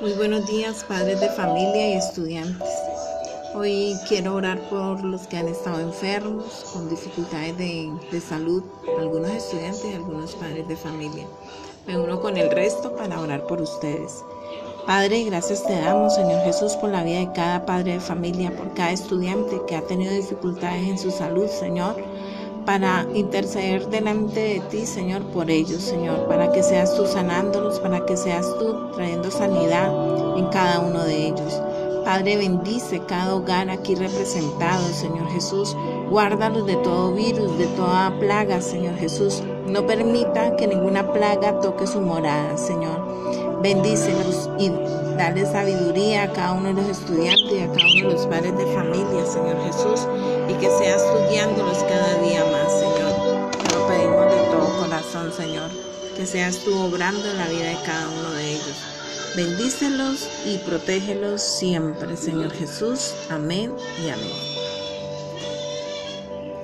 Muy buenos días, padres de familia y estudiantes. Hoy quiero orar por los que han estado enfermos, con dificultades de, salud, algunos estudiantes y algunos padres de familia. Me uno con el resto para orar por ustedes. Padre, gracias te damos, Señor Jesús, por la vida de cada padre de familia, por cada estudiante que ha tenido dificultades en su salud, Señor para interceder delante de ti, Señor, por ellos, Señor, para que seas tú sanándolos, para que seas tú trayendo sanidad en cada uno de ellos. Padre, bendice cada hogar aquí representado, Señor Jesús. Guárdalos de todo virus, de toda plaga, Señor Jesús. No permita que ninguna plaga toque su morada, Señor. Bendícelos y dale sabiduría a cada uno de los estudiantes y a cada uno de los padres de familia, Señor Jesús, y que seas tú guiándolos cada Señor, que seas tú obrando en la vida de cada uno de ellos. Bendícelos y protégelos siempre, Señor Jesús. Amén y amén.